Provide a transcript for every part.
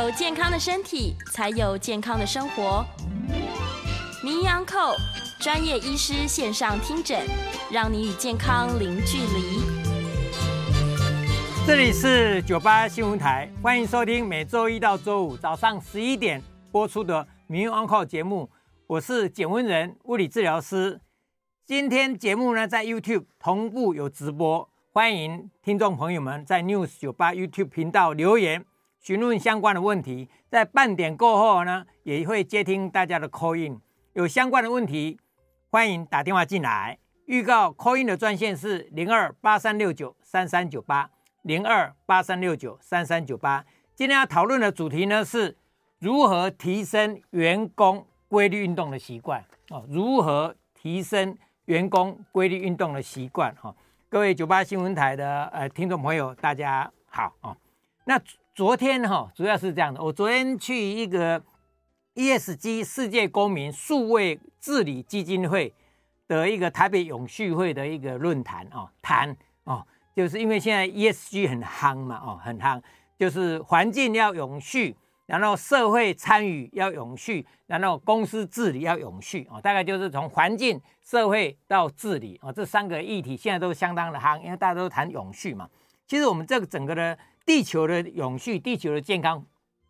有健康的身体，才有健康的生活。名医扣专业医师线上听诊，让你与健康零距离。这里是九八新闻台，欢迎收听每周一到周五早上十一点播出的名医扣节目。我是简文仁，物理治疗师。今天节目呢，在 YouTube 同步有直播。欢迎听众朋友们在 News 九八 YouTube 频道留言询问相关的问题，在半点过后呢，也会接听大家的 call in。有相关的问题，欢迎打电话进来。预告 call in 的专线是零二八三六九三三九八零二八三六九三三九八。今天要讨论的主题呢，是如何提升员工规律运动的习惯哦。如何提升员工规律运动的习惯哈？各位九八新闻台的呃听众朋友，大家好哦。那昨天哈、哦，主要是这样的，我昨天去一个 ESG 世界公民数位治理基金会的一个台北永续会的一个论坛哦，谈哦，就是因为现在 ESG 很夯嘛哦，很夯，就是环境要永续。然后社会参与要永续，然后公司治理要永续啊，大概就是从环境、社会到治理啊，这三个议题现在都相当的夯，因为大家都谈永续嘛。其实我们这个整个的地球的永续、地球的健康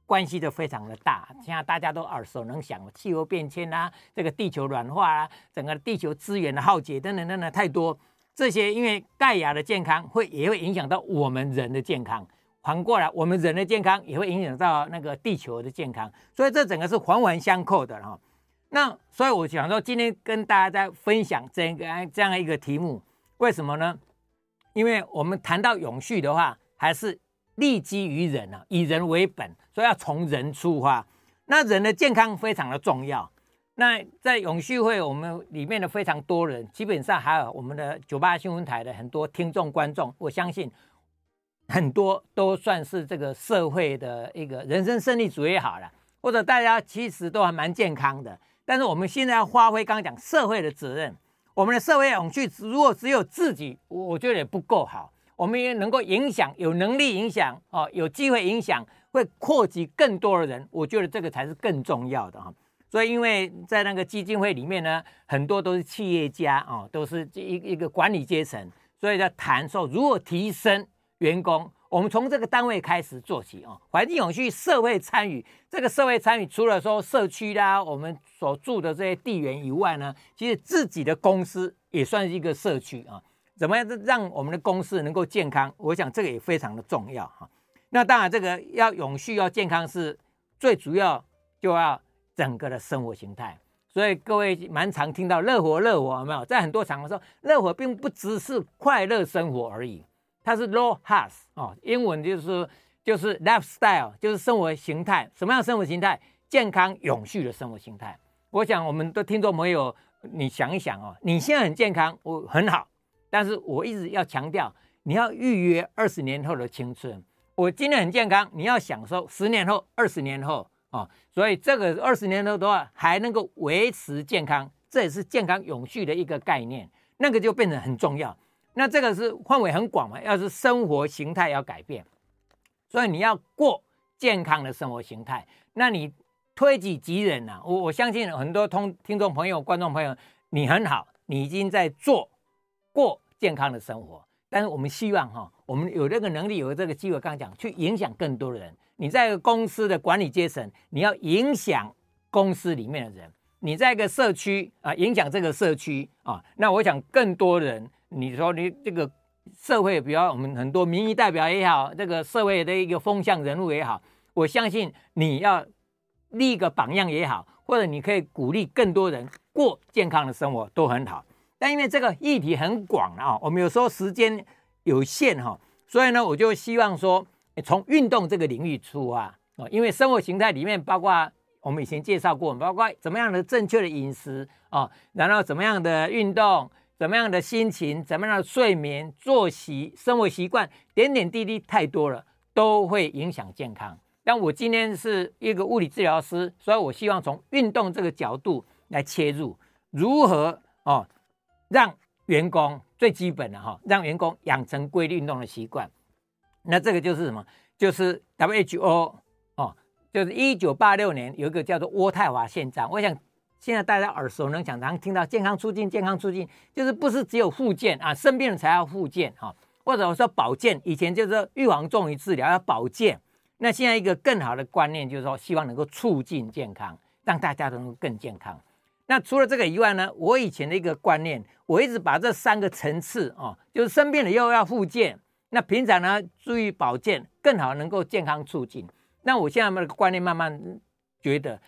关系都非常的大，现在大家都耳熟能详，气候变迁啊，这个地球软化啊，整个地球资源的耗竭等等等等太多，这些因为盖亚的健康会也会影响到我们人的健康。反过来，我们人的健康也会影响到那个地球的健康，所以这整个是环环相扣的哈。那所以我想说，今天跟大家在分享这个这样一个题目，为什么呢？因为我们谈到永续的话，还是立基于人啊，以人为本，所以要从人出发。那人的健康非常的重要。那在永续会我们里面的非常多人，基本上还有我们的九八新闻台的很多听众观众，我相信。很多都算是这个社会的一个人生胜利组也好了，或者大家其实都还蛮健康的。但是我们现在要发挥刚刚讲社会的责任，我们的社会永续如果只有自己，我觉得也不够好。我们也能够影响，有能力影响哦，有机会影响，会扩及更多的人。我觉得这个才是更重要的哈。所以因为在那个基金会里面呢，很多都是企业家哦，都是一一个管理阶层，所以在谈说如何提升。员工，我们从这个单位开始做起哦。环境永续，社会参与，这个社会参与除了说社区啦，我们所住的这些地缘以外呢，其实自己的公司也算是一个社区啊。怎么样让我们的公司能够健康？我想这个也非常的重要哈。那当然，这个要永续要健康是最主要，就要整个的生活形态。所以各位蛮常听到乐活乐活有没有？在很多场合说，乐活并不只是快乐生活而已。它是 low health 哦，英文就是就是 lifestyle，就是生活形态。什么样生活形态？健康永续的生活形态。我想我们的听众朋友，你想一想哦，你现在很健康，我很好，但是我一直要强调，你要预约二十年后的青春。我今天很健康，你要享受十年后、二十年后哦。所以这个二十年后的话，还能够维持健康，这也是健康永续的一个概念，那个就变得很重要。那这个是范围很广嘛，要是生活形态要改变，所以你要过健康的生活形态，那你推己及人呐、啊。我我相信很多通听众朋友、观众朋友，你很好，你已经在做过健康的生活。但是我们希望哈，我们有这个能力，有这个机会，刚刚讲去影响更多的人。你在一个公司的管理阶层，你要影响公司里面的人；你在一个社区啊，影响这个社区啊。那我想更多人。你说你这个社会，比如我们很多民意代表也好，这个社会的一个风向人物也好，我相信你要立一个榜样也好，或者你可以鼓励更多人过健康的生活都很好。但因为这个议题很广啊，我们有时候时间有限哈，所以呢，我就希望说从运动这个领域出发啊，因为生活形态里面包括我们以前介绍过，包括怎么样的正确的饮食啊，然后怎么样的运动。怎么样的心情，怎么样的睡眠、作息、生活习惯，点点滴滴太多了，都会影响健康。但我今天是一个物理治疗师，所以我希望从运动这个角度来切入，如何哦让员工最基本的哈、让员工养成规律运动的习惯。那这个就是什么？就是 WHO 哦就是一九八六年有一个叫做渥太华宪章。我想现在大家耳熟能详，常听到健康促进、健康促进，就是不是只有复健啊，生病了才要复健哈，或者我说保健，以前就是预防重于治疗，要保健。那现在一个更好的观念就是说，希望能够促进健康，让大家都能够更健康。那除了这个以外呢，我以前的一个观念，我一直把这三个层次哦，就是生病了又要复健，那平常呢注意保健，更好能够健康促进。那我现在的观念慢慢觉得，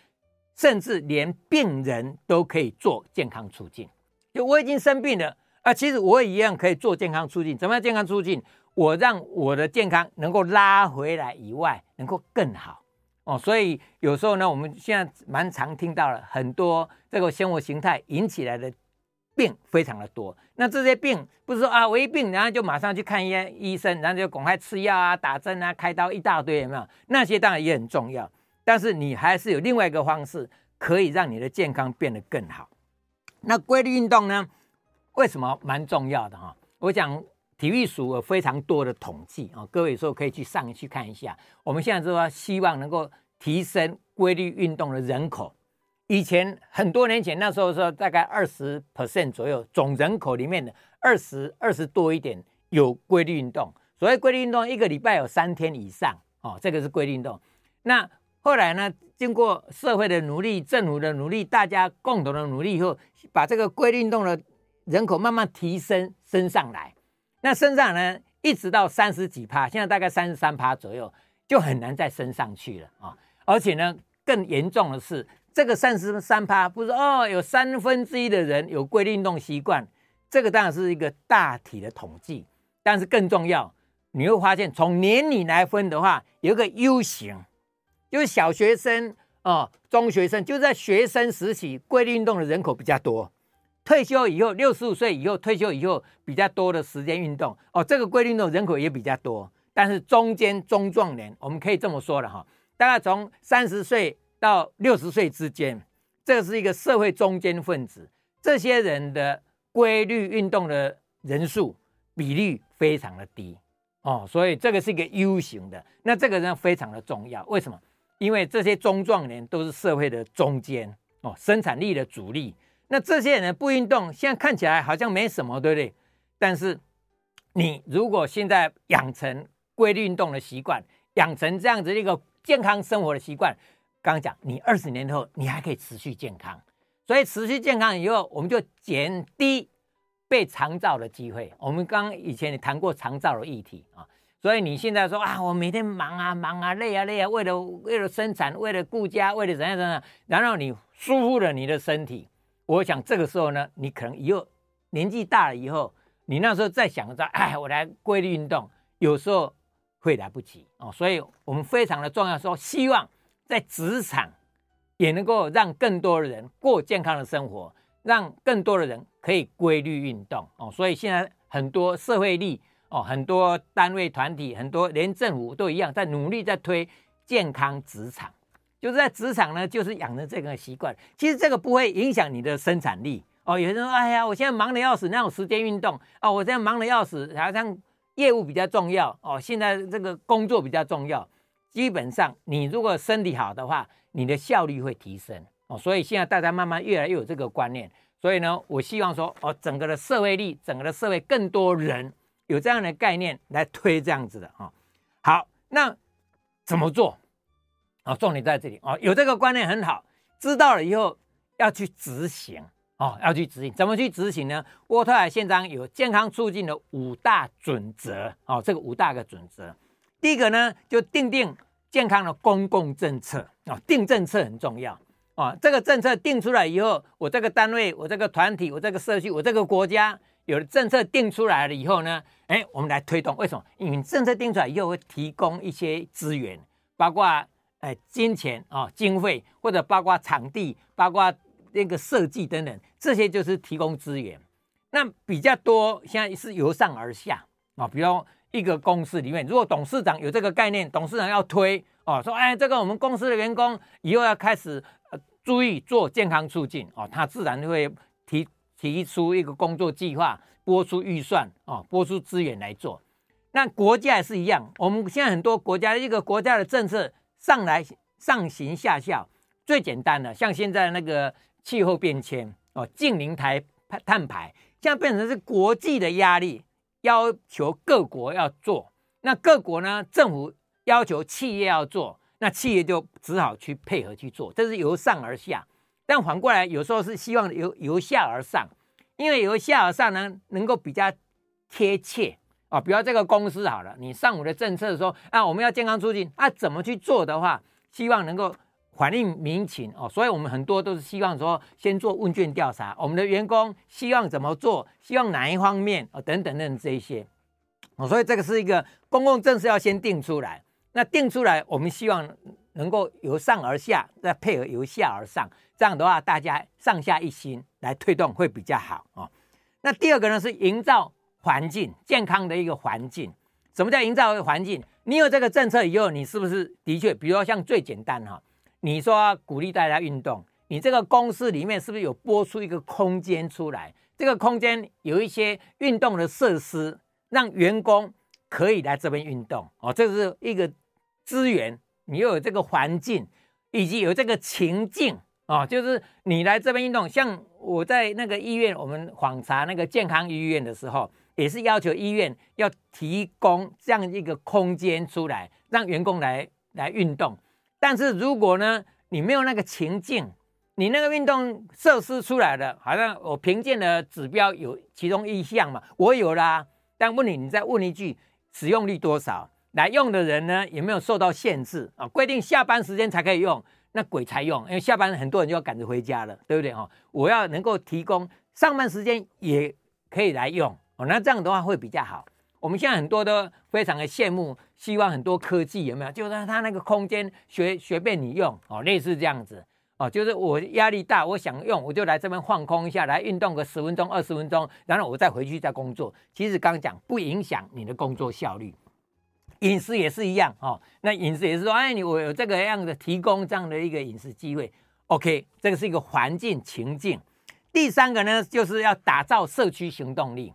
甚至连病人都可以做健康促进。就我已经生病了啊，其实我也一样可以做健康促进。怎么样健康促进？我让我的健康能够拉回来以外，能够更好哦，所以有时候呢，我们现在蛮常听到了很多这个生活形态引起来的病非常的多。那这些病不是说啊，我一病然后就马上去看医医生，然后就赶快吃药啊、打针啊、开刀一大堆，有没有？那些当然也很重要，但是你还是有另外一个方式可以让你的健康变得更好。那规律运动呢？为什么蛮重要的哈？我想。体育署有非常多的统计啊，各位有时候可以去上去看一下。我们现在说希望能够提升规律运动的人口。以前很多年前那时候说大概二十 percent 左右总人口里面的二十二十多一点有规律运动。所谓规律运动，一个礼拜有三天以上哦，这个是规律运动。那后来呢，经过社会的努力、政府的努力、大家共同的努力以后，把这个规律运动的人口慢慢提升升上来。那升上呢，一直到三十几趴，现在大概三十三趴左右，就很难再升上去了啊！而且呢，更严重的是，这个三十三趴不是哦，有三分之一的人有规律运动习惯，这个当然是一个大体的统计，但是更重要，你会发现从年龄来分的话，有个 U 型，就是小学生哦，中学生，就在学生时期规律运动的人口比较多。退休以后，六十五岁以后退休以后比较多的时间运动哦，这个规律运动人口也比较多。但是中间中壮年，我们可以这么说了哈，大概从三十岁到六十岁之间，这是一个社会中间分子。这些人的规律运动的人数比例非常的低哦，所以这个是一个 U 型的。那这个人非常的重要，为什么？因为这些中壮年都是社会的中间哦，生产力的主力。那这些人不运动，现在看起来好像没什么，对不对？但是你如果现在养成规律运动的习惯，养成这样子一个健康生活的习惯，刚刚讲你二十年后你还可以持续健康，所以持续健康以后，我们就减低被长照的机会。我们刚以前也谈过长照的议题啊，所以你现在说啊，我每天忙啊忙啊累啊累啊，为了为了生产，为了顾家，为了怎样怎样，然后你疏忽了你的身体。我想这个时候呢，你可能以后年纪大了以后，你那时候再想着，哎，我来规律运动，有时候会来不及哦。所以我们非常的重要，说希望在职场也能够让更多的人过健康的生活，让更多的人可以规律运动哦。所以现在很多社会力哦，很多单位团体，很多连政府都一样，在努力在推健康职场。就是在职场呢，就是养成这个习惯。其实这个不会影响你的生产力哦。有人说：“哎呀，我现在忙得要死，那种时间运动哦，我现在忙得要死，好像业务比较重要哦。现在这个工作比较重要。基本上，你如果身体好的话，你的效率会提升哦。所以现在大家慢慢越来越有这个观念。所以呢，我希望说哦，整个的社会力，整个的社会更多人有这样的概念来推这样子的啊。好，那怎么做？哦，重点在这里哦，有这个观念很好，知道了以后要去执行哦，要去执行，怎么去执行呢？渥太华宪章有健康促进的五大准则哦，这个五大个准则，第一个呢，就定定健康的公共政策哦，定政策很重要哦，这个政策定出来以后，我这个单位、我这个团体、我这个社区、我这个国家有了政策定出来了以后呢，哎，我们来推动，为什么？因为政策定出来以后会提供一些资源，包括。哎，金钱啊，经费或者包括场地，包括那个设计等等，这些就是提供资源。那比较多，现在是由上而下啊。比如一个公司里面，如果董事长有这个概念，董事长要推哦，说哎，这个我们公司的员工以后要开始呃注意做健康促进哦，他自然会提提出一个工作计划，拨出预算啊，拨出资源来做。那国家也是一样，我们现在很多国家一个国家的政策。上来上行下效，最简单的，像现在那个气候变迁哦，净零碳碳排，现在变成是国际的压力，要求各国要做。那各国呢，政府要求企业要做，那企业就只好去配合去做，这是由上而下。但反过来，有时候是希望由由下而上，因为由下而上呢，能够比较贴切啊。比如这个公司好了，你上午的政策说啊，我们要健康促进啊，怎么去做的话，希望能够反映民情哦。所以我们很多都是希望说，先做问卷调查，我们的员工希望怎么做，希望哪一方面哦，等等等这一些哦。所以这个是一个公共政策要先定出来，那定出来，我们希望能够由上而下，再配合由下而上。这样的话，大家上下一心来推动会比较好哦。那第二个呢，是营造环境健康的一个环境。什么叫营造一个环境？你有这个政策以后，你是不是的确，比如说像最简单哈，你说鼓励大家运动，你这个公司里面是不是有拨出一个空间出来？这个空间有一些运动的设施，让员工可以来这边运动哦。这是一个资源，你又有这个环境，以及有这个情境。哦，就是你来这边运动，像我在那个医院，我们访查那个健康医院的时候，也是要求医院要提供这样一个空间出来，让员工来来运动。但是如果呢，你没有那个情境，你那个运动设施出来了，好像我评鉴的指标有其中一项嘛，我有啦。但问你，你再问一句，使用率多少？来用的人呢，有没有受到限制啊？规定下班时间才可以用。那鬼才用，因为下班很多人就要赶着回家了，对不对哈？我要能够提供上班时间也可以来用哦，那这样的话会比较好。我们现在很多都非常的羡慕，希望很多科技有没有？就是它那个空间随随便你用哦，类似这样子哦，就是我压力大，我想用我就来这边放空一下，来运动个十分钟、二十分钟，然后我再回去再工作。其实刚讲不影响你的工作效率。饮食也是一样哦，那饮食也是说，哎，你我有这个样的提供这样的一个饮食机会，OK，这个是一个环境情境。第三个呢，就是要打造社区行动力。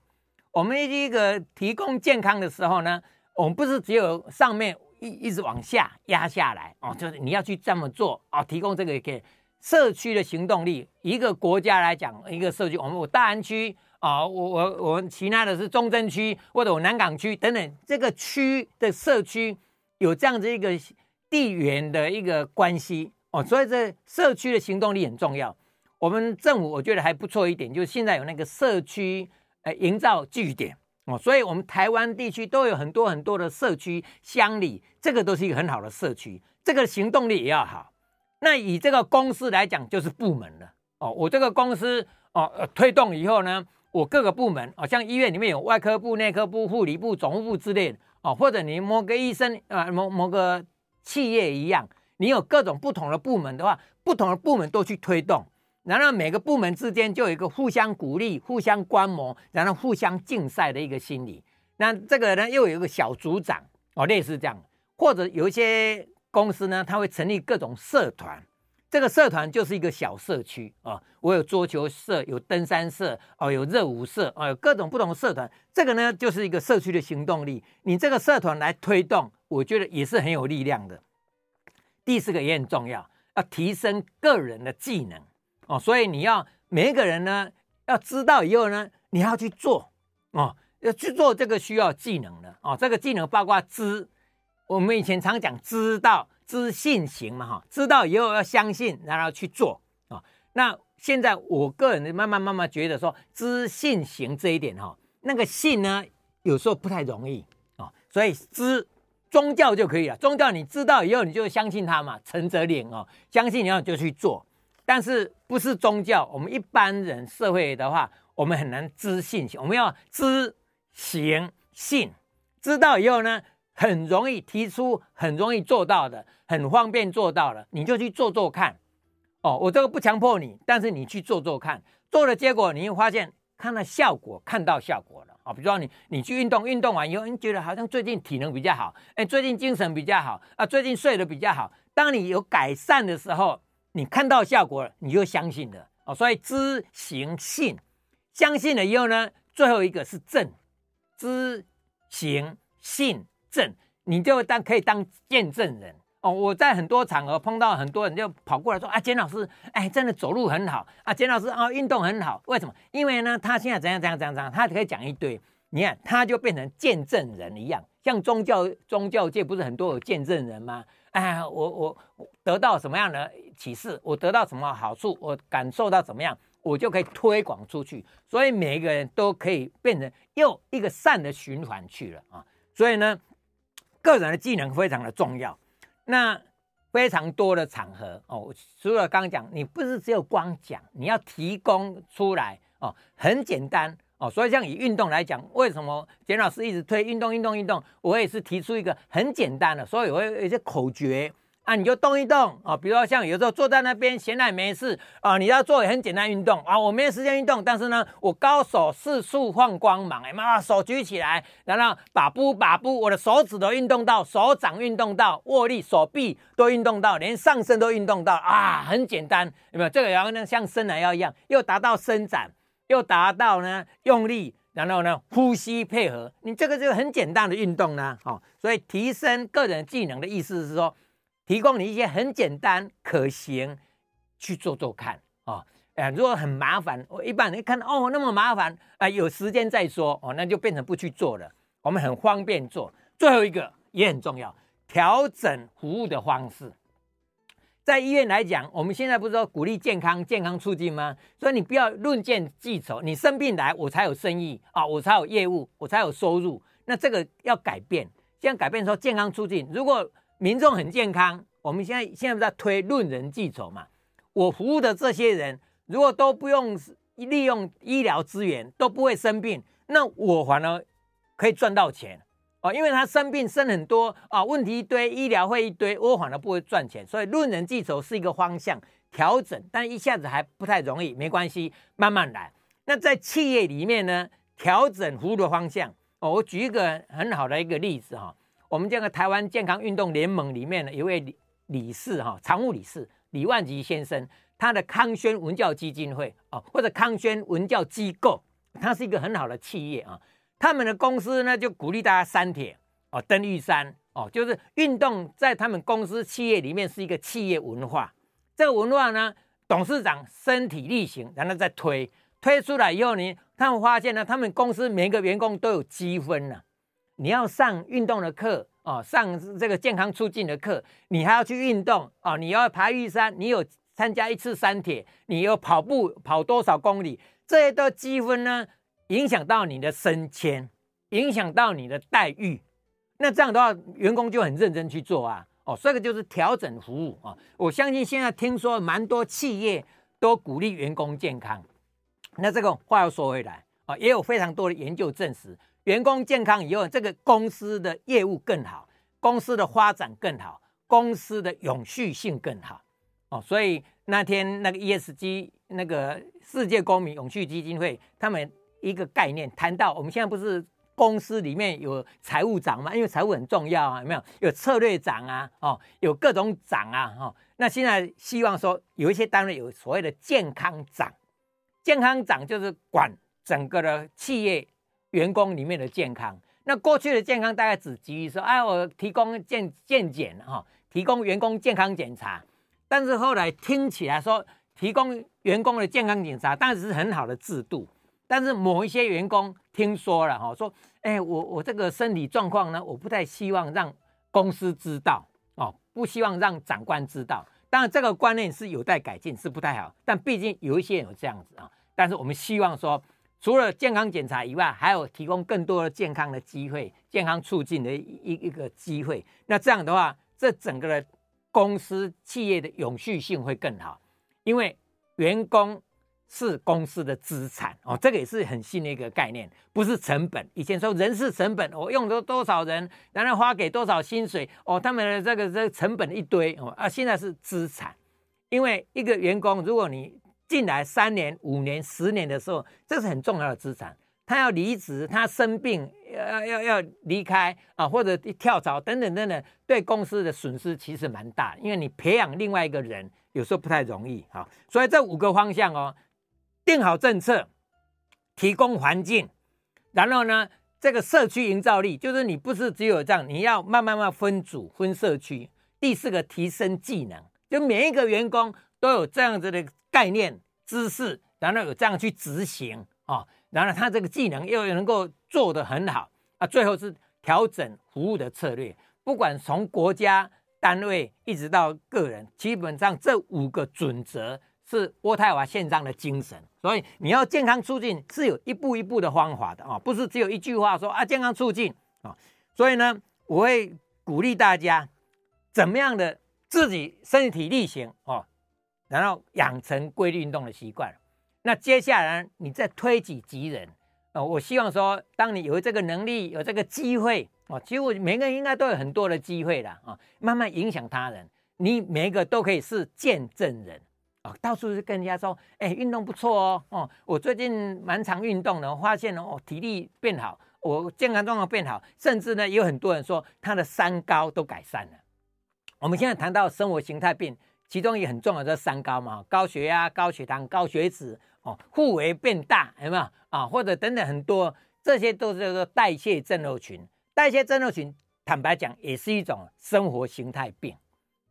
我们一个提供健康的时候呢，我们不是只有上面一一直往下压下来哦，就是你要去这么做哦，提供这个给社区的行动力。一个国家来讲，一个社区，我们有大安区。啊、哦，我我我其他的是中正区或者我南港区等等，这个区的社区有这样子一个地缘的一个关系哦，所以这社区的行动力很重要。我们政府我觉得还不错一点，就是现在有那个社区呃营造据点哦，所以我们台湾地区都有很多很多的社区乡里，这个都是一个很好的社区，这个行动力也要好。那以这个公司来讲，就是部门了哦，我这个公司哦推动以后呢。我各个部门，哦，像医院里面有外科部、内科部、护理部、总务部之类的，哦，或者你某个医生啊，某某个企业一样，你有各种不同的部门的话，不同的部门都去推动，然后每个部门之间就有一个互相鼓励、互相观摩，然后互相竞赛的一个心理。那这个呢，又有一个小组长，哦，类似这样，或者有一些公司呢，它会成立各种社团。这个社团就是一个小社区啊，我有桌球社，有登山社，哦，有热舞社，哦，有各种不同的社团。这个呢，就是一个社区的行动力。你这个社团来推动，我觉得也是很有力量的。第四个也很重要，要提升个人的技能哦。所以你要每一个人呢，要知道以后呢，你要去做哦，要去做这个需要技能的哦。这个技能包括知，我们以前常讲知道。知信行嘛，哈，知道以后要相信，然后去做啊。那现在我个人慢慢慢慢觉得说，知信行这一点哈，那个信呢，有时候不太容易啊。所以知宗教就可以了，宗教你知道以后，你就相信他嘛，诚则灵哦，相信以后就去做。但是不是宗教，我们一般人社会的话，我们很难知信，我们要知行信，知道以后呢，很容易提出，很容易做到的。很方便做到了，你就去做做看，哦，我这个不强迫你，但是你去做做看，做的结果你会发现看到效果，看到效果了啊、比如说你你去运动，运动完以后，你觉得好像最近体能比较好，哎，最近精神比较好啊，最近睡得比较好。当你有改善的时候，你看到效果了，你就相信了哦。所以知行信，相信了以后呢，最后一个是证，知行信证，你就当可以当见证人。哦，我在很多场合碰到很多人就跑过来说啊，简老师，哎，真的走路很好啊，简老师啊，运动很好，为什么？因为呢，他现在怎样怎样怎样怎样，他可以讲一堆，你看他就变成见证人一样，像宗教宗教界不是很多有见证人吗？哎，我我得到什么样的启示，我得到什么好处，我感受到怎么样，我就可以推广出去，所以每一个人都可以变成又一个善的循环去了啊，所以呢，个人的技能非常的重要。那非常多的场合哦，除了刚刚讲，你不是只有光讲，你要提供出来哦，很简单哦。所以像以运动来讲，为什么简老师一直推运动、运动、运动？我也是提出一个很简单的，所以我有一些口诀。啊，你就动一动啊，比如说像有时候坐在那边闲来没事啊，你要做很简单运动啊，我没有时间运动，但是呢，我高手四处放光芒，哎妈，手举起来，然后把步把步，我的手指都运动到，手掌运动到，握力手臂都运动到，连上身都运动到啊，很简单，有没有？这个然后呢，像伸懒腰一样，又达到伸展，又达到呢用力，然后呢呼吸配合，你这个就很简单的运动呢，哦，所以提升个人技能的意思是说。提供你一些很简单可行，去做做看啊！哎、如果很麻烦，我一般人看哦那么麻烦，啊、有时间再说哦，那就变成不去做了。我们很方便做。最后一个也很重要，调整服务的方式。在医院来讲，我们现在不是说鼓励健康、健康促进吗？所以你不要论件计酬，你生病来我才有生意啊、我才有业务，我才有收入。那这个要改变，现在改变说健康促进，如果。民众很健康，我们现在现在不在推论人计酬嘛？我服务的这些人，如果都不用利用医疗资源，都不会生病，那我反而可以赚到钱哦，因为他生病生很多啊，问题一堆，医疗费一堆，我反而不会赚钱。所以论人计酬是一个方向调整，但一下子还不太容易，没关系，慢慢来。那在企业里面呢，调整服务的方向哦，我举一个很好的一个例子哈。我们这个台湾健康运动联盟里面的一位理事哈，常务理事李万吉先生，他的康轩文教基金会哦，或者康轩文教机构，它是一个很好的企业啊。他们的公司呢，就鼓励大家三铁哦，登玉山哦，就是运动在他们公司企业里面是一个企业文化。这个文化呢，董事长身体力行，然后再推推出来以后呢，他们发现呢，他们公司每个员工都有积分呢。你要上运动的课哦，上这个健康促进的课，你还要去运动哦，你要爬玉山，你有参加一次三铁，你有跑步跑多少公里，这些都积分呢，影响到你的升迁，影响到你的待遇。那这样的话，员工就很认真去做啊，哦，这个就是调整服务啊。我相信现在听说蛮多企业都鼓励员工健康。那这个话又说回来啊，也有非常多的研究证实。员工健康以后，这个公司的业务更好，公司的发展更好，公司的永续性更好哦。所以那天那个 ESG 那个世界公民永续基金会，他们一个概念谈到，我们现在不是公司里面有财务长吗？因为财务很重要啊，有没有？有策略长啊，哦，有各种长啊，哦。那现在希望说有一些单位有所谓的健康长，健康长就是管整个的企业。员工里面的健康，那过去的健康大概只基于说，哎，我提供健健检哈，提供员工健康检查。但是后来听起来说，提供员工的健康检查当然是很好的制度，但是某一些员工听说了哈，说，哎，我我这个身体状况呢，我不太希望让公司知道哦，不希望让长官知道。当然这个观念是有待改进，是不太好。但毕竟有一些人有这样子啊，但是我们希望说。除了健康检查以外，还有提供更多的健康的机会、健康促进的一一个机会。那这样的话，这整个的公司企业的永续性会更好，因为员工是公司的资产哦。这个也是很新的一个概念，不是成本。以前说人事成本，我用了多少人，然后花给多少薪水哦，他们的这个这个成本一堆哦啊，现在是资产，因为一个员工，如果你进来三年、五年、十年的时候，这是很重要的资产。他要离职，他生病，要要要离开啊，或者跳槽等等等等，对公司的损失其实蛮大。因为你培养另外一个人，有时候不太容易啊。所以这五个方向哦，定好政策，提供环境，然后呢，这个社区营造力，就是你不是只有这样，你要慢慢慢分组、分社区。第四个提升技能，就每一个员工都有这样子的概念、知识，然后有这样去执行啊，然后他这个技能又能够做得很好啊。最后是调整服务的策略，不管从国家单位一直到个人，基本上这五个准则是渥太华宪章的精神。所以你要健康促进是有一步一步的方法的啊，不是只有一句话说啊健康促进啊。所以呢，我会鼓励大家怎么样的自己身体力行哦，然后养成规律运动的习惯。那接下来你再推己及人啊，我希望说，当你有这个能力、有这个机会哦，其实我每个人应该都有很多的机会的啊，慢慢影响他人，你每一个都可以是见证人。到处是跟人家说，哎，运动不错哦，哦，我最近蛮常运动的，我发现哦，体力变好，我健康状况变好，甚至呢，有很多人说他的三高都改善了。我们现在谈到生活形态病，其中也很重要的三高嘛，高血压、高血糖、高血脂，哦，腹围变大，有没有啊？或者等等很多，这些都是叫做代谢症候群。代谢症候群，坦白讲，也是一种生活形态病，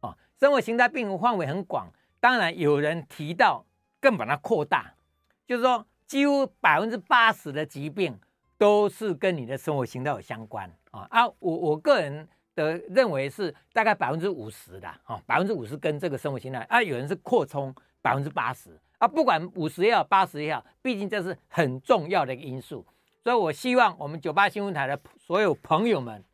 哦，生活形态病范围很广。当然，有人提到更把它扩大，就是说，几乎百分之八十的疾病都是跟你的生活形态有相关啊啊！我我个人的认为是大概百分之五十的啊，百分之五十跟这个生活形态啊，有人是扩充百分之八十啊，不管五十也好，八十也好，毕竟这是很重要的一个因素。所以我希望我们九八新闻台的所有朋友们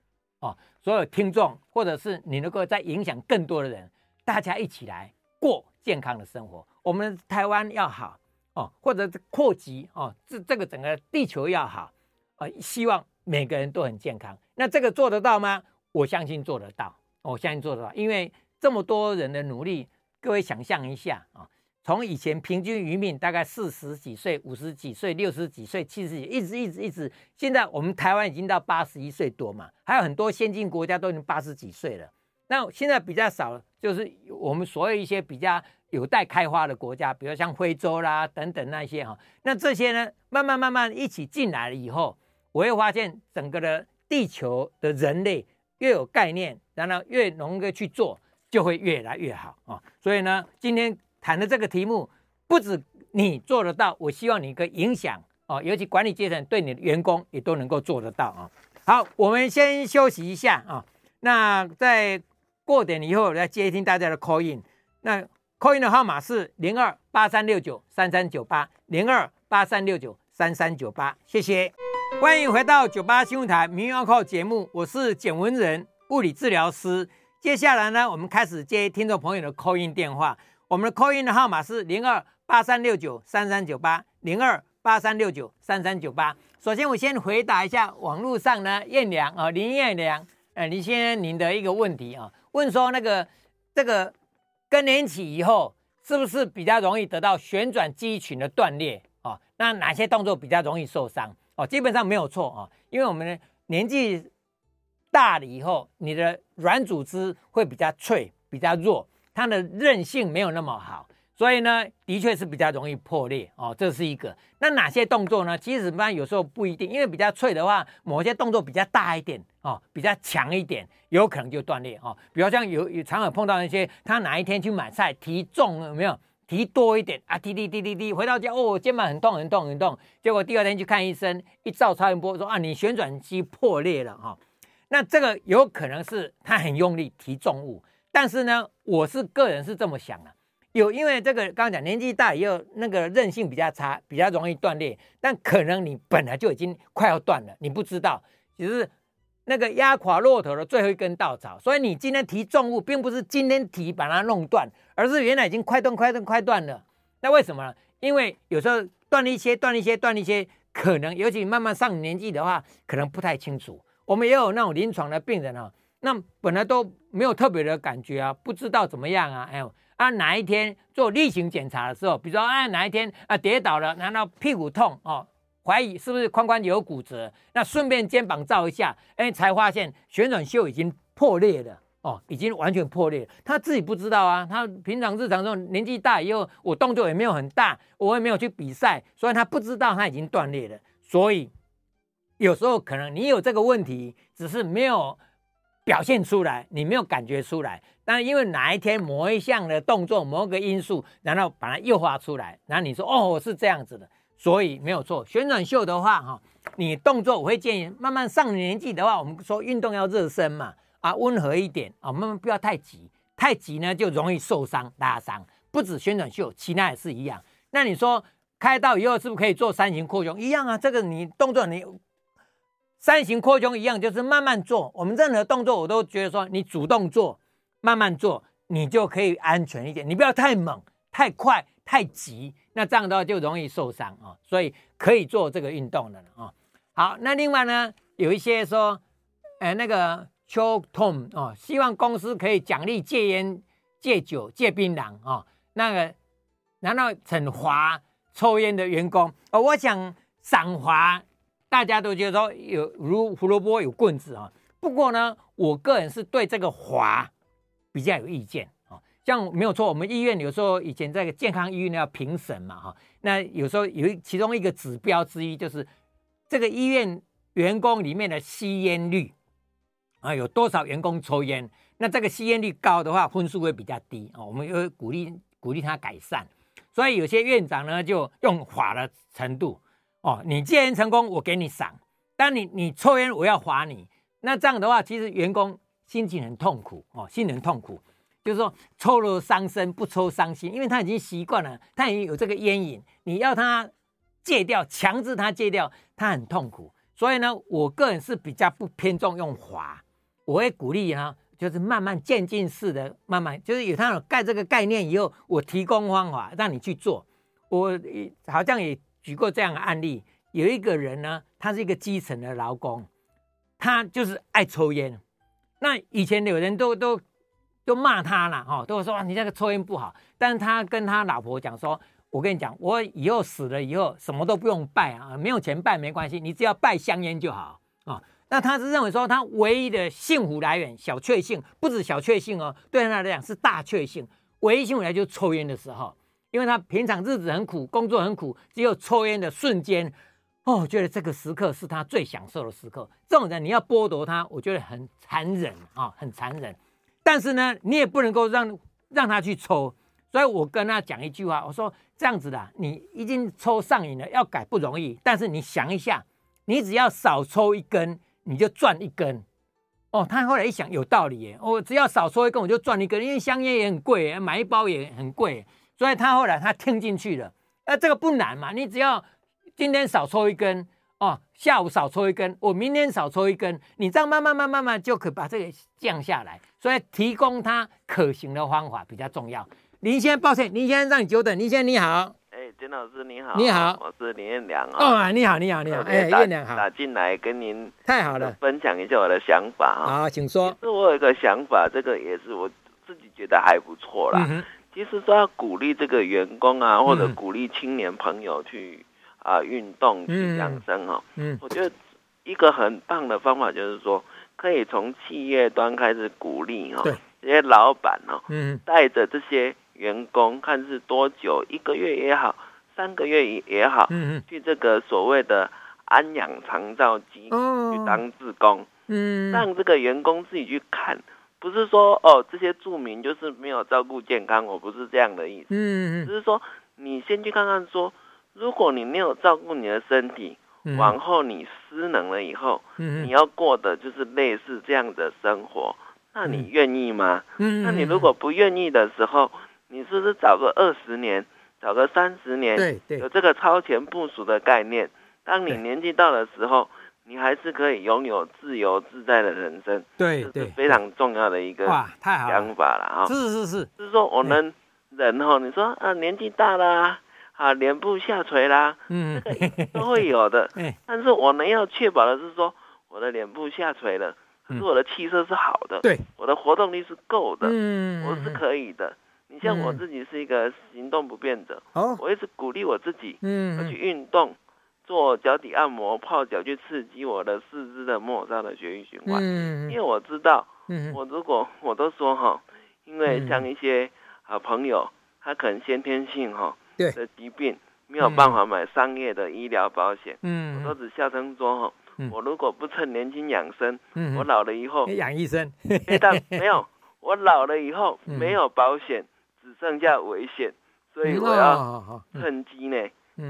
啊，所有听众，或者是你能够再影响更多的人，大家一起来过。健康的生活，我们台湾要好哦，或者扩及哦，这这个整个地球要好啊，希望每个人都很健康。那这个做得到吗？我相信做得到，我相信做得到，因为这么多人的努力，各位想象一下啊，从以前平均余命大概四十几岁、五十几岁、六十几岁、七十几，一直一直一直，现在我们台湾已经到八十一岁多嘛，还有很多先进国家都已经八十几岁了。那现在比较少，就是我们所有一些比较有待开发的国家，比如像非洲啦等等那些哈。那这些呢，慢慢慢慢一起进来了以后，我会发现整个的地球的人类越有概念，然后越能够去做，就会越来越好啊。所以呢，今天谈的这个题目，不止你做得到，我希望你可以影响啊，尤其管理阶层对你的员工也都能够做得到啊。好，我们先休息一下啊。那在过点以后来接听大家的 call in，那 call in 的号码是零二八三六九三三九八零二八三六九三三九八，谢谢，欢迎回到九八新闻台民谣靠节目，我是简文仁物理治疗师。接下来呢，我们开始接听众朋友的 call in 电话，我们的 call in 的号码是零二八三六九三三九八零二八三六九三三九八。首先，我先回答一下网络上呢，燕良啊，林燕良，呃，林先生您的一个问题啊。问说那个这个更年期以后是不是比较容易得到旋转肌群的断裂哦？那哪些动作比较容易受伤哦？基本上没有错哦，因为我们年纪大了以后，你的软组织会比较脆、比较弱，它的韧性没有那么好。所以呢，的确是比较容易破裂哦，这是一个。那哪些动作呢？其实一般有时候不一定，因为比较脆的话，某些动作比较大一点哦，比较强一点，有可能就断裂哦。比如像有有常有碰到那些，他哪一天去买菜提重有没有提多一点啊？提提提提提，回到家哦，肩膀很痛很痛很痛，结果第二天去看医生，一照超音波说啊，你旋转肌破裂了哈、哦。那这个有可能是他很用力提重物，但是呢，我是个人是这么想的。有，因为这个刚刚讲年纪大以后，那个韧性比较差，比较容易断裂。但可能你本来就已经快要断了，你不知道，只是那个压垮骆驼的最后一根稻草。所以你今天提重物，并不是今天提把它弄断，而是原来已经快断、快断、快断了。那为什么呢？因为有时候断一些、断一些、断一些，可能尤其慢慢上年纪的话，可能不太清楚。我们也有那种临床的病人啊，那本来都没有特别的感觉啊，不知道怎么样啊，哎呦。他哪一天做例行检查的时候，比如说啊哪一天啊跌倒了，然后屁股痛哦，怀疑是不是髋关节有骨折，那顺便肩膀照一下，哎，才发现旋转袖已经破裂了哦，已经完全破裂。他自己不知道啊，他平常日常中年纪大以后，我动作也没有很大，我也没有去比赛，所以他不知道他已经断裂了。所以有时候可能你有这个问题，只是没有表现出来，你没有感觉出来。但因为哪一天某一项的动作，某个因素，然后把它诱发出来，然后你说哦，我是这样子的，所以没有错。旋转秀的话，哈，你动作我会建议慢慢上年纪的话，我们说运动要热身嘛，啊，温和一点啊，慢慢不要太急，太急呢就容易受伤拉伤。不止旋转秀，其他也是一样。那你说开刀以后是不是可以做三型扩胸？一样啊，这个你动作你。三型扩胸一样，就是慢慢做。我们任何动作，我都觉得说，你主动做，慢慢做，你就可以安全一点。你不要太猛、太快、太急，那这样的话就容易受伤啊。所以可以做这个运动的啊。好，那另外呢，有一些说，呃，那个 choke TOM 哦，希望公司可以奖励戒烟、戒酒、戒槟榔啊。那个，难道惩罚抽烟的员工？哦，我想赏罚。大家都觉得说有如胡萝卜有棍子啊，不过呢，我个人是对这个滑比较有意见啊。像没有错，我们医院有时候以前在健康医院要评审嘛哈，那有时候有其中一个指标之一就是这个医院员工里面的吸烟率啊，有多少员工抽烟，那这个吸烟率高的话，分数会比较低啊。我们又鼓励鼓励他改善，所以有些院长呢就用罚的程度。哦，你戒烟成功，我给你赏；但你你抽烟，我要罚你。那这样的话，其实员工心情很痛苦哦，心很痛苦。就是说，抽了伤身，不抽伤心，因为他已经习惯了，他已经有这个烟瘾。你要他戒掉，强制他戒掉，他很痛苦。所以呢，我个人是比较不偏重用罚，我会鼓励他，就是慢慢渐进式的，慢慢就是有他有盖这个概念以后，我提供方法让你去做。我好像也。举过这样的案例，有一个人呢，他是一个基层的劳工，他就是爱抽烟。那以前有人都都都骂他了，哈，都说你这个抽烟不好。但是他跟他老婆讲说，我跟你讲，我以后死了以后，什么都不用拜啊，没有钱拜没关系，你只要拜香烟就好啊。那他是认为说，他唯一的幸福来源，小确幸，不止小确幸哦，对他来讲是大确幸，唯一幸福来源就是抽烟的时候。因为他平常日子很苦，工作很苦，只有抽烟的瞬间，哦，觉得这个时刻是他最享受的时刻。这种人你要剥夺他，我觉得很残忍啊、很残忍。但是呢，你也不能够让让他去抽。所以我跟他讲一句话，我说这样子的，你已经抽上瘾了，要改不容易。但是你想一下，你只要少抽一根，你就赚一根。哦，他后来一想，有道理耶，我只要少抽一根，我就赚一根，因为香烟也很贵，买一包也很贵。所以他后来他听进去了，那这个不难嘛，你只要今天少抽一根哦，下午少抽一根，我明天少抽一根，你这样慢慢慢慢慢就可以把这个降下来。所以提供他可行的方法比较重要。林先生，抱歉，林先生让你久等。林先生你好，哎，简老师你好，你好，我是林彦良哦，哦，你好，你好，你好，哎，彦良好，打进来跟您太好了，分享一下我的想法啊。好，请说。是我有一个想法，这个也是我自己觉得还不错啦。嗯其实说要鼓励这个员工啊，或者鼓励青年朋友去啊运动去养生哈。嗯，我觉得一个很棒的方法就是说，可以从企业端开始鼓励哈。对。这些老板哦，嗯，带着这些员工，看是多久，一个月也好，三个月也好，嗯嗯，去这个所谓的安养长照机构去当志工，嗯，让这个员工自己去看。不是说哦，这些住民就是没有照顾健康，我不是这样的意思。嗯嗯，只是说你先去看看说，如果你没有照顾你的身体，嗯、往后你失能了以后，嗯、你要过的就是类似这样的生活，那你愿意吗？嗯、那你如果不愿意的时候，你是不是找个二十年，找个三十年，对对，有这个超前部署的概念，当你年纪到的时候。你还是可以拥有自由自在的人生，对，这是非常重要的一个想法了啊！是是是，就是说我们人哈，你说啊，年纪大啦，啊，脸部下垂啦，嗯，这个都会有的。但是我们要确保的是说，我的脸部下垂了，可是我的气色是好的，对，我的活动力是够的，嗯，我是可以的。你像我自己是一个行动不便者，哦，我一直鼓励我自己，嗯，要去运动。做脚底按摩、泡脚去刺激我的四肢的末梢的血液循环，嗯、因为我知道，嗯、我如果我都说哈，因为像一些好朋友，他可能先天性哈的疾病没有办法买商业的医疗保险，嗯、我都只笑称说哈，嗯、我如果不趁年轻养生，嗯、我老了以后养医生。但 没有，我老了以后没有保险，只剩下危险，所以我要趁机呢，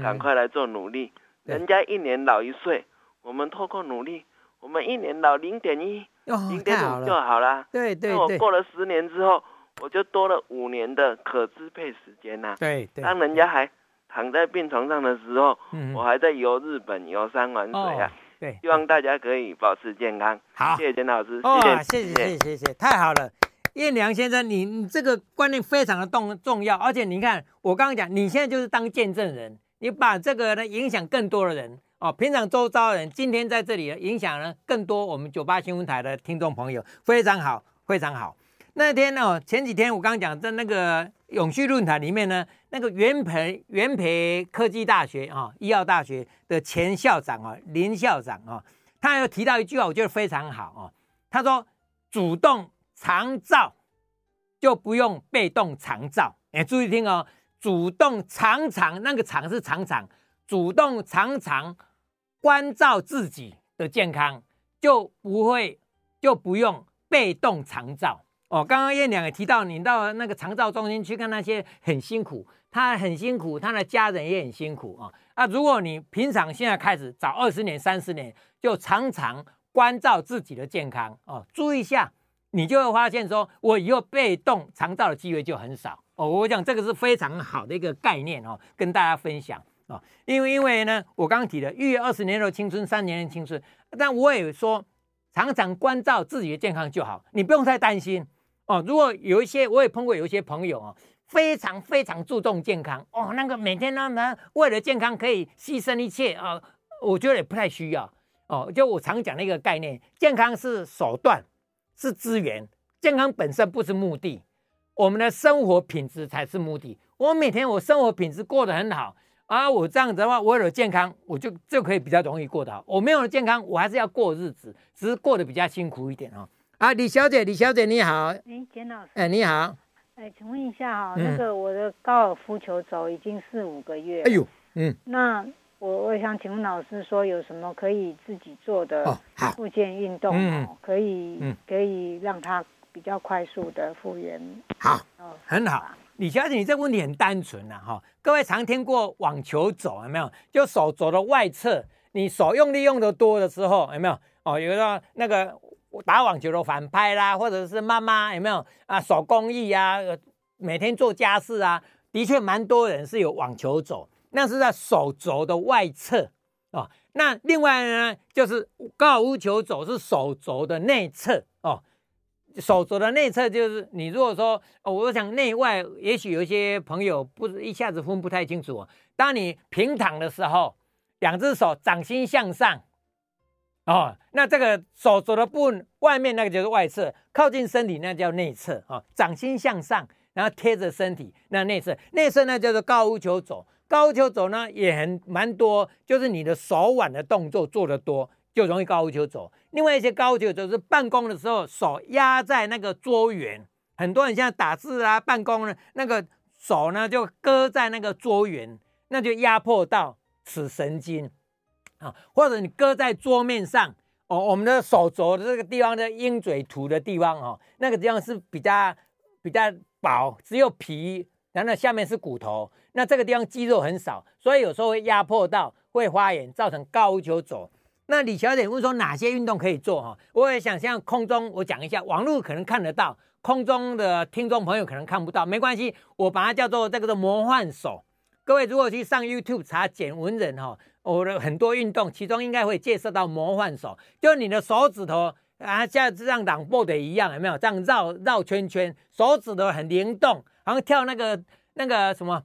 赶快来做努力。人家一年老一岁，我们透过努力，我们一年老零点一、零点五就好了。对对对。那我过了十年之后，我就多了五年的可支配时间呐。对对。当人家还躺在病床上的时候，我还在游日本、游山玩水啊。对。希望大家可以保持健康。好，谢谢简老师。哦，谢谢谢谢谢谢，太好了，彦良先生，你你这个观念非常的重重要，而且你看我刚刚讲，你现在就是当见证人。你把这个呢影响更多的人哦，平常周遭的人今天在这里影响呢更多我们九八新闻台的听众朋友，非常好，非常好。那天呢，前几天我刚刚讲在那个永续论坛里面呢，那个元培元培科技大学啊，医药大学的前校长啊林校长啊，他有提到一句话，我觉得非常好啊。他说：“主动长照就不用被动长照。”哎，注意听哦。主动常常，那个常是常常，主动常常关照自己的健康，就不会就不用被动常照哦。刚刚燕良也提到，你到那个长照中心去看那些很辛苦，他很辛苦，他的家人也很辛苦啊。那，如果你平常现在开始早二十年、三十年，就常常关照自己的健康哦，注意一下，你就会发现说，我以后被动长照的机会就很少。哦，我讲这个是非常好的一个概念哦，跟大家分享啊。因为因为呢，我刚刚提的预约二十年的青春，三年的青春，但我也说，常常关照自己的健康就好，你不用太担心哦。如果有一些，我也碰过有一些朋友哦，非常非常注重健康哦，那个每天呢，他为了健康可以牺牲一切啊，我觉得也不太需要哦。就我常讲的一个概念，健康是手段，是资源，健康本身不是目的。我们的生活品质才是目的。我每天我生活品质过得很好啊，我这样子的话，我有了健康，我就就可以比较容易过得好。我没有了健康，我还是要过日子，只是过得比较辛苦一点哦。啊，李小姐，李小姐你好。哎，简老师。哎，你好。哎，请问一下哈，那个我的高尔夫球肘已经四五个月。哎呦，嗯。那我我想请问老师说，有什么可以自己做的复健运动哦？可以，可以让它。比较快速的复原，好，很好。李小姐，你这个问题很单纯呐，哈。各位常听过网球肘有没有？就手肘的外侧，你手用力用的多的时候，有没有？哦，有的那个打网球的反拍啦，或者是妈妈有没有啊？手工艺啊，每天做家事啊，的确蛮多人是有网球肘，那是在手肘的外侧哦。那另外呢，就是高尔夫球肘是手肘的内侧哦。手肘的内侧就是你如果说，我想内外，也许有一些朋友不一下子分不太清楚。当你平躺的时候，两只手掌心向上，哦，那这个手肘的部分外面那个就是外侧，靠近身体那叫内侧啊、哦。掌心向上，然后贴着身体，那内侧，内侧呢叫做高尔球肘。高尔球肘呢也很蛮多，就是你的手腕的动作做得多。就容易高尔夫球肘。另外一些高尔夫球肘是办公的时候手压在那个桌缘，很多人现在打字啊，办公呢，那个手呢就搁在那个桌缘，那就压迫到尺神经啊。或者你搁在桌面上哦，我们的手肘的这个地方的鹰嘴突的地方哦，那个地方是比较比较薄，只有皮，然后下面是骨头，那这个地方肌肉很少，所以有时候会压迫到，会发炎，造成高球肘。那李小姐问说哪些运动可以做哈？我也想像空中，我讲一下，网络可能看得到，空中的听众朋友可能看不到，没关系，我把它叫做这个的魔幻手。各位如果去上 YouTube 查简文人哈，我的很多运动，其中应该会介绍到魔幻手，就你的手指头啊，像这样挡波的一样，有没有？这样绕绕圈圈，手指头很灵动，好像跳那个那个什么。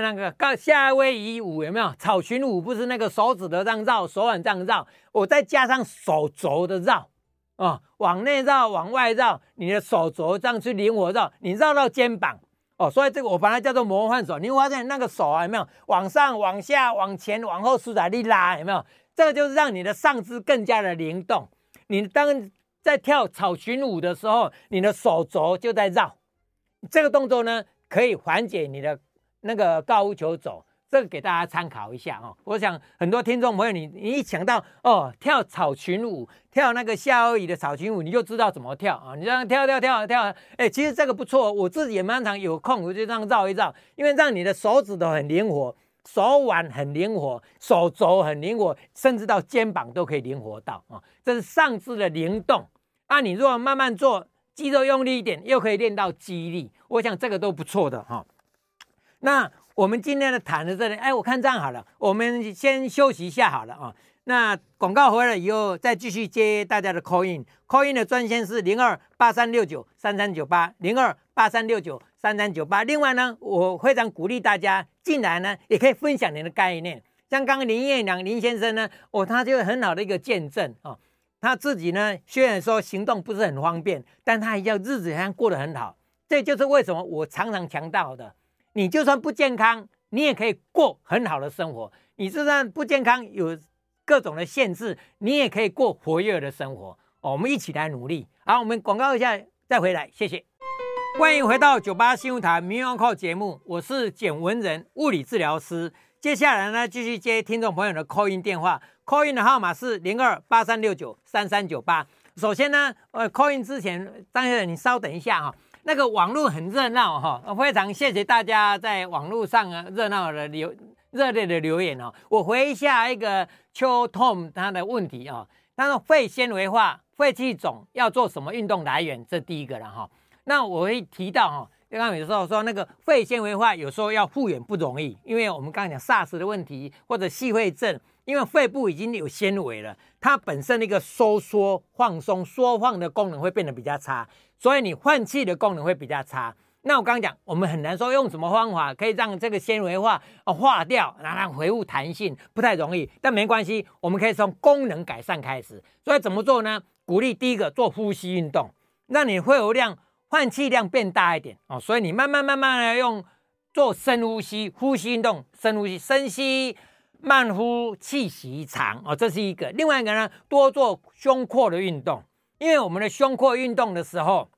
那个高夏威夷舞有没有？草裙舞不是那个手指的这样绕，手腕这样绕，我再加上手肘的绕，哦，往内绕，往外绕，你的手肘这样去灵活绕，你绕到肩膀，哦，所以这个我把它叫做魔幻手。你会发现那个手啊，有没有？往上、往下、往前、往后，舒展力拉，有没有？这个就是让你的上肢更加的灵动。你当在跳草裙舞的时候，你的手肘就在绕，这个动作呢，可以缓解你的。那个高尔夫球肘，这个给大家参考一下哦。我想很多听众朋友你，你一想到哦跳草裙舞，跳那个夏威夷的草裙舞，你就知道怎么跳啊。你这样跳跳跳跳，哎，其实这个不错，我自己也蛮常有空我就这样绕一绕，因为让你的手指头很灵活，手腕很灵活，手肘很灵活，甚至到肩膀都可以灵活到啊。这是上肢的灵动。那你如果慢慢做，肌肉用力一点，又可以练到肌力，我想这个都不错的哈。那。我们今天的谈的这里，哎，我看这样好了，我们先休息一下好了啊。那广告回来以后，再继续接大家的 call in，call in 的专线是零二八三六九三三九八零二八三六九三三九八。另外呢，我非常鼓励大家进来呢，也可以分享您的概念。像刚刚林彦良林先生呢，哦，他就很好的一个见证啊。他自己呢，虽然说行动不是很方便，但他要日子好像过得很好。这就是为什么我常常强调的。你就算不健康，你也可以过很好的生活。你就算不健康，有各种的限制，你也可以过活跃的生活。哦，我们一起来努力。好，我们广告一下再回来，谢谢。欢迎回到九八新闻台民谣课节目，我是简文仁，物理治疗师。接下来呢，继续接听众朋友的 call in 电话，call in 的号码是零二八三六九三三九八。首先呢，呃，call in 之前，张先生你稍等一下哈。那个网络很热闹哈，非常谢谢大家在网络上啊热闹的留热烈的留言哦。我回一下一个邱 Tom 他的问题啊，他说肺纤维化、肺气肿要做什么运动来源？这第一个了哈。那我会提到哈，刚刚有时候说那个肺纤维化有时候要复原不容易，因为我们刚刚讲 SARS 的问题或者细肺症，因为肺部已经有纤维了，它本身的一个收缩、放松、缩放的功能会变得比较差。所以你换气的功能会比较差。那我刚刚讲，我们很难说用什么方法可以让这个纤维化啊化掉，然后恢复弹性，不太容易。但没关系，我们可以从功能改善开始。所以怎么做呢？鼓励第一个做呼吸运动，让你肺活量、换气量变大一点哦。所以你慢慢慢慢的用做深呼吸、呼吸运动，深呼吸、深吸、慢呼，气息长哦，这是一个。另外一个呢，多做胸廓的运动，因为我们的胸廓运动的时候。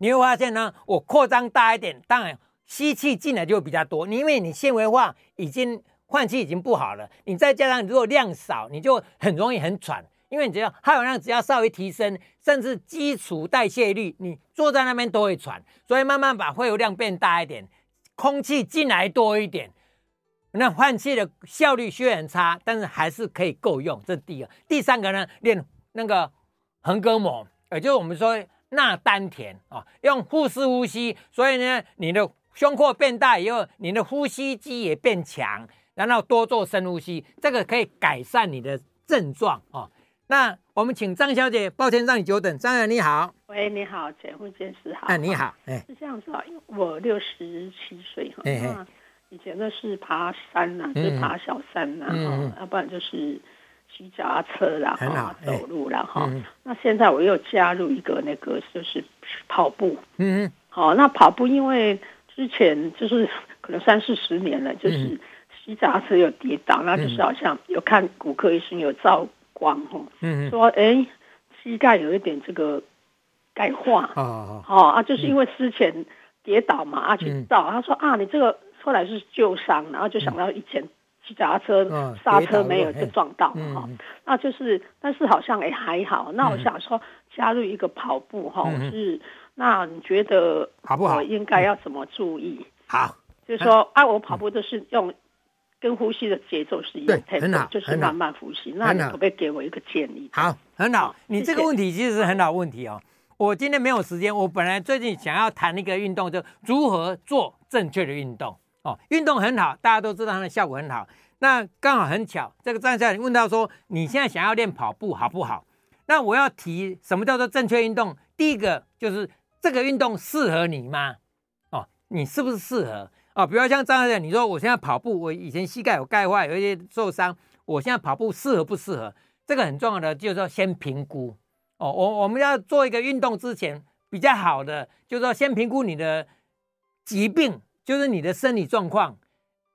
你会发现呢，我扩张大一点，当然吸气进来就会比较多。你因为你纤维化已经换气已经不好了，你再加上如果量少，你就很容易很喘。因为你只要耗氧量只要稍微提升，甚至基础代谢率，你坐在那边都会喘。所以慢慢把肺活量变大一点，空气进来多一点，那换气的效率虽然差，但是还是可以够用。这是第二。第三个呢，练那个横膈膜，也就是我们说。那丹田啊，用腹式呼吸，所以呢，你的胸廓变大以后，你的呼吸肌也变强，然后多做深呼吸，这个可以改善你的症状啊。那我们请张小姐，抱歉让你久等，张小姐你好，喂，你好，简慧监师好，哎，你好，哎，是这样子啊，因为我六十七岁哈，那以前呢是爬山呐、啊，就是爬小山呐、啊，哈、嗯，要不然就是。骑脚踏车啦，哈，走路啦，哈、嗯。那现在我又加入一个那个，就是跑步。嗯嗯。好，那跑步因为之前就是可能三四十年了，就是骑脚踏车有跌倒，那、嗯、就是好像有看骨科医生有照光，哈，嗯说哎、欸，膝盖有一点这个钙化。哦哦。啊，就是因为之前跌倒嘛，啊去照，他说啊，你这个后来是旧伤，然后就想到以前。骑脚踏车刹车没有就撞到嘛哈，那就是，但是好像也还好。那我想说加入一个跑步哈，是那你觉得好不好？我应该要怎么注意？好，就是说啊，我跑步都是用跟呼吸的节奏是一样，很好，就是慢慢呼吸。那你可不可以给我一个建议？好，很好。你这个问题其实是很好问题哦。我今天没有时间，我本来最近想要谈一个运动，就如何做正确的运动。哦，运动很好，大家都知道它的效果很好。那刚好很巧，这个张小姐问到说，你现在想要练跑步好不好？那我要提什么叫做正确运动？第一个就是这个运动适合你吗？哦，你是不是适合？哦，比如像张小姐，你说我现在跑步，我以前膝盖有钙化，有一些受伤，我现在跑步适合不适合？这个很重要的就是说先评估。哦，我我们要做一个运动之前，比较好的就是说先评估你的疾病。就是你的生理状况，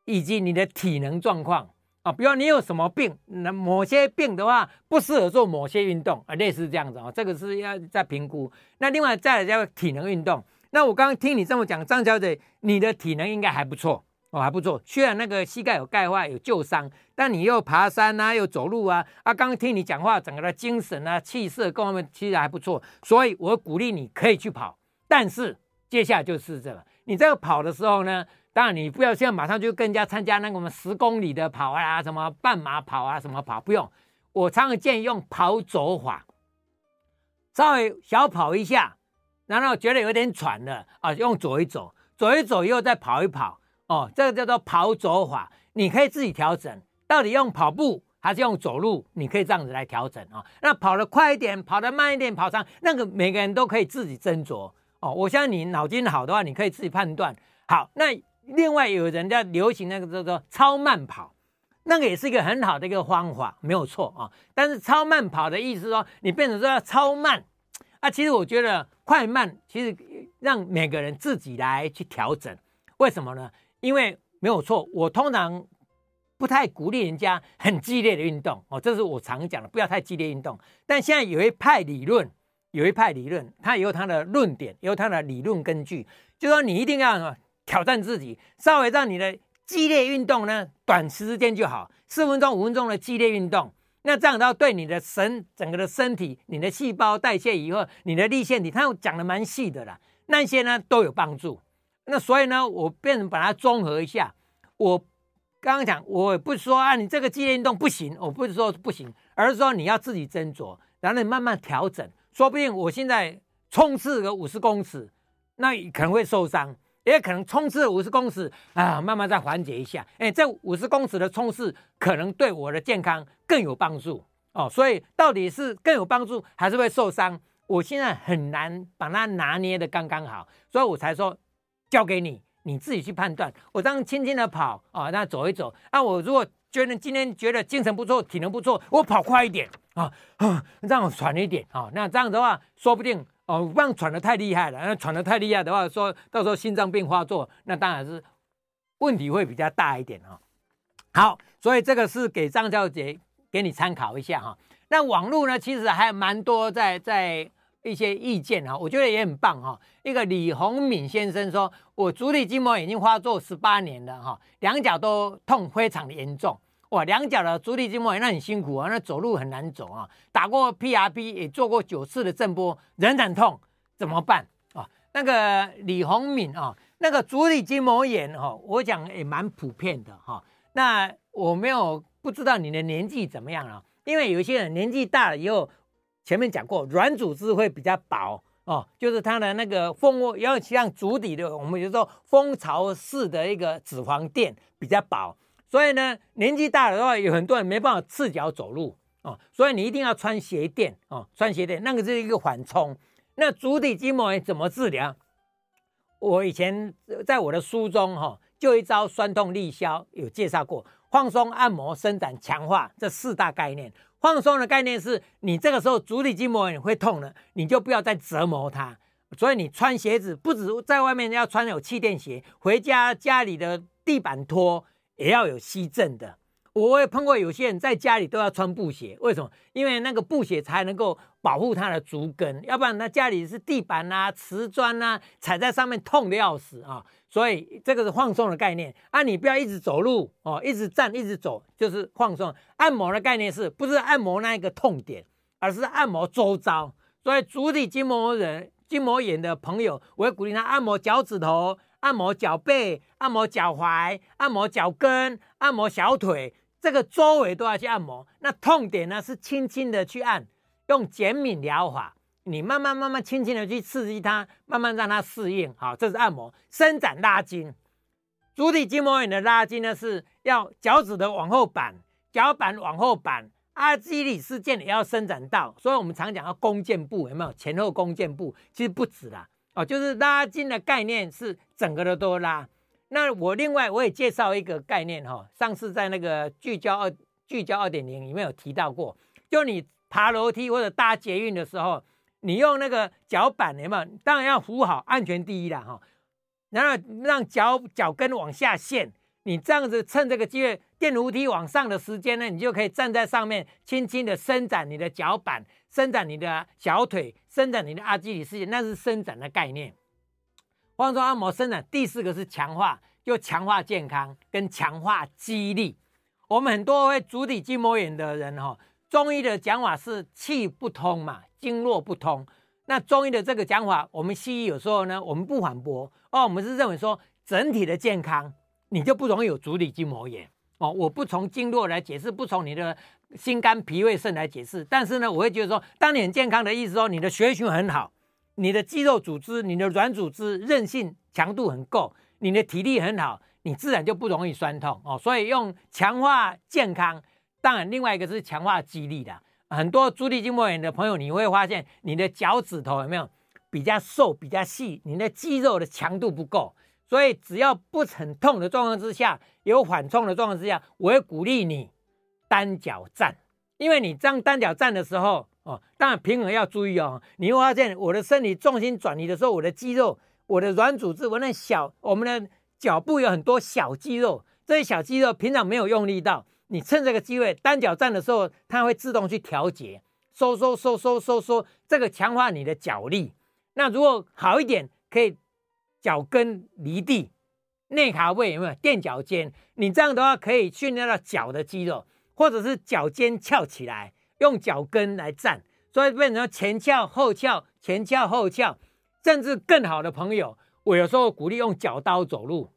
以及你的体能状况啊，比如你有什么病，那某些病的话不适合做某些运动啊，类似这样子啊，这个是要再评估。那另外再来叫体能运动。那我刚刚听你这么讲，张小姐，你的体能应该还不错哦，还不错。虽然那个膝盖有钙化、有旧伤，但你又爬山啊，又走路啊，啊，刚刚听你讲话，整个的精神啊、气色各方面其实还不错。所以我鼓励你可以去跑，但是接下来就是这个，你这个跑的时候呢，当然你不要现在马上就跟人家参加那个什么十公里的跑啊，什么半马跑啊，什么跑，不用。我常常建议用跑走法，稍微小跑一下，然后觉得有点喘了啊，用走一走，走一走又再跑一跑，哦，这个叫做跑走法，你可以自己调整，到底用跑步还是用走路，你可以这样子来调整啊。那跑得快一点，跑得慢一点，跑长，那个每个人都可以自己斟酌哦。我相信你脑筋好的话，你可以自己判断。好，那另外有人在流行那个叫做超慢跑。那个也是一个很好的一个方法，没有错啊。但是超慢跑的意思说，你变成说要超慢啊。其实我觉得快慢其实让每个人自己来去调整。为什么呢？因为没有错，我通常不太鼓励人家很激烈的运动哦，这是我常讲的，不要太激烈运动。但现在有一派理论，有一派理论，它有它的论点，有它的理论根据，就说你一定要挑战自己，稍微让你的。激烈运动呢，短时间就好，四分钟、五分钟的激烈运动，那这样的话对你的神整个的身体、你的细胞代谢以后，你的立腺体，它讲的蛮细的啦，那些呢都有帮助。那所以呢，我变成把它综合一下。我刚刚讲，我不是说啊，你这个激烈运动不行，我不是说不行，而是说你要自己斟酌，然后你慢慢调整。说不定我现在冲刺个五十公尺，那可能会受伤。也可能冲刺五十公尺啊，慢慢再缓解一下。哎，这五十公尺的冲刺可能对我的健康更有帮助哦。所以到底是更有帮助还是会受伤？我现在很难把它拿捏的刚刚好，所以我才说交给你，你自己去判断。我这样轻轻的跑啊，那走一走。那我如果觉得今天觉得精神不错，体能不错，我跑快一点啊啊，这样喘一点啊。那这样的话，说不定。哦，不然喘得太厉害了，那喘得太厉害的话，说到时候心脏病发作，那当然是问题会比较大一点哈。好，所以这个是给张小姐给你参考一下哈。那网络呢，其实还蛮多在在一些意见哈，我觉得也很棒哈。一个李洪敏先生说，我足底筋膜炎已经发作十八年了哈，两脚都痛非常的严重。哇，两脚的足底筋膜炎那很辛苦啊，那走路很难走啊。打过 PRP 也做过九次的震波，仍然痛，怎么办啊？那个李洪敏啊，那个足底筋膜炎哈，我讲也蛮普遍的哈。那我没有不知道你的年纪怎么样啊？因为有些人年纪大了以后，前面讲过软组织会比较薄哦，就是它的那个蜂窝要像足底的，我们就说蜂巢式的一个脂肪垫比较薄。所以呢，年纪大了的话，有很多人没办法赤脚走路哦，所以你一定要穿鞋垫哦，穿鞋垫，那个是一个缓冲。那足底筋膜炎怎么治疗？我以前在我的书中哈、就一招酸痛利消有介绍过，放松、按摩、伸展、强化这四大概念。放松的概念是你这个时候足底筋膜炎会痛了，你就不要再折磨它。所以你穿鞋子，不止在外面要穿有气垫鞋，回家家里的地板拖。也要有吸震的，我也碰过有些人在家里都要穿布鞋，为什么？因为那个布鞋才能够保护他的足跟，要不然他家里是地板啊、瓷砖啊，踩在上面痛的要死啊。所以这个是放松的概念啊，你不要一直走路哦，一直站、一直走，就是放松。按摩的概念是不是按摩那一个痛点，而是按摩周遭。所以足底筋膜人、筋膜炎的朋友，我会鼓励他按摩脚趾头。按摩脚背，按摩脚踝，按摩脚跟，按摩小腿，这个周围都要去按摩。那痛点呢，是轻轻的去按，用减敏疗法，你慢慢慢慢轻轻的去刺激它，慢慢让它适应。好，这是按摩。伸展拉筋，足底筋膜炎的拉筋呢，是要脚趾的往后扳，脚板往后扳，阿基里斯腱也要伸展到。所以我们常讲要弓箭步，有没有？前后弓箭步，其实不止啦。哦，就是拉筋的概念是整个的都拉。那我另外我也介绍一个概念哈、哦，上次在那个聚焦二聚焦二点零里面有提到过，就你爬楼梯或者搭捷运的时候，你用那个脚板有没有？当然要扶好，安全第一啦哈、哦。然后让脚脚跟往下陷，你这样子趁这个机会电扶梯往上的时间呢，你就可以站在上面，轻轻的伸展你的脚板。伸展你的小腿，伸展你的阿基里斯腱，那是伸展的概念。放松按摩伸展，第四个是强化，又强化健康跟强化肌力。我们很多会足底筋膜炎的人哈，中医的讲法是气不通嘛，经络不通。那中医的这个讲法，我们西医有时候呢，我们不反驳哦，我们是认为说整体的健康，你就不容易有足底筋膜炎哦。我不从经络来解释，不从你的心肝脾胃肾来解释，但是呢，我会觉得说，当你很健康的意思说，你的血液循环很好，你的肌肉组织、你的软组织韧性强度很够，你的体力很好，你自然就不容易酸痛哦。所以用强化健康，当然另外一个是强化肌力的。很多足底筋膜炎的朋友，你会发现你的脚趾头有没有比较瘦、比较细？你的肌肉的强度不够，所以只要不很痛的状况之下，有缓冲的状况之下，我会鼓励你单脚站，因为你这样单脚站的时候，哦，当然平衡要注意哦。你会发现我的身体重心转移的时候，我的肌肉、我的软组织、我那小我们的脚部有很多小肌肉，这些小肌肉平常没有用力到。你趁这个机会单脚站的时候，它会自动去调节，收收收收收收，这个强化你的脚力。那如果好一点，可以脚跟离地，内卡位有没有垫脚尖？你这样的话可以训练到脚的肌肉，或者是脚尖翘起来，用脚跟来站，所以变成前翘后翘，前翘后翘，甚至更好的朋友，我有时候鼓励用脚刀走路。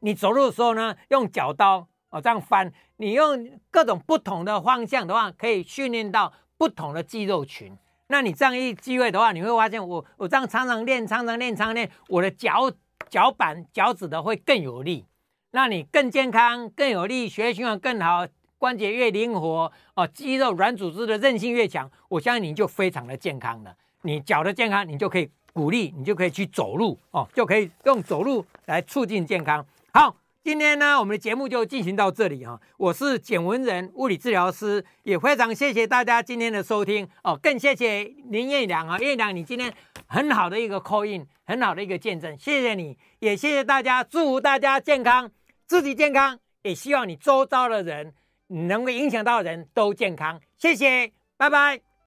你走路的时候呢，用脚刀。哦，这样翻，你用各种不同的方向的话，可以训练到不同的肌肉群。那你这样一机会的话，你会发现我我这样常常练，常常练，常常练，我的脚脚板脚趾的会更有力，那你更健康、更有力，血液循环更好，关节越灵活哦，肌肉软组织的韧性越强，我相信你就非常的健康了。你脚的健康，你就可以鼓励，你就可以去走路哦，就可以用走路来促进健康。好。今天呢，我们的节目就进行到这里哈。我是简文仁物理治疗师，也非常谢谢大家今天的收听哦，更谢谢林彦良啊，彦良你今天很好的一个 call in，很好的一个见证，谢谢你，也谢谢大家，祝福大家健康，自己健康，也希望你周遭的人，能够影响到人都健康，谢谢，拜拜。